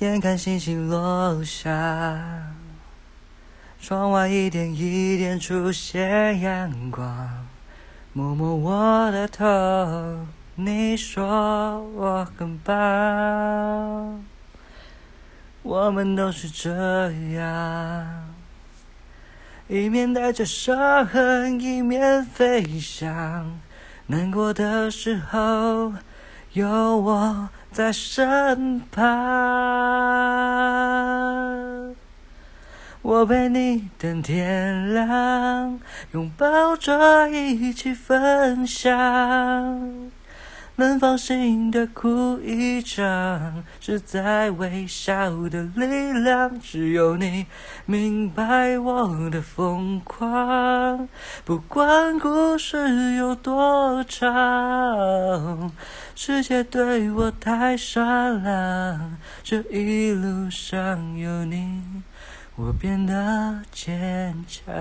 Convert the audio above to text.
眼看星星落下，窗外一点一点出现阳光，摸摸我的头，你说我很棒。我们都是这样，一面带着伤痕，一面飞翔。难过的时候，有我在身旁。我陪你等天亮，拥抱着一起分享。能放心的哭一场，是在微笑的力量。只有你明白我的疯狂，不管故事有多长，世界对我太善良。这一路上有你，我变得坚强。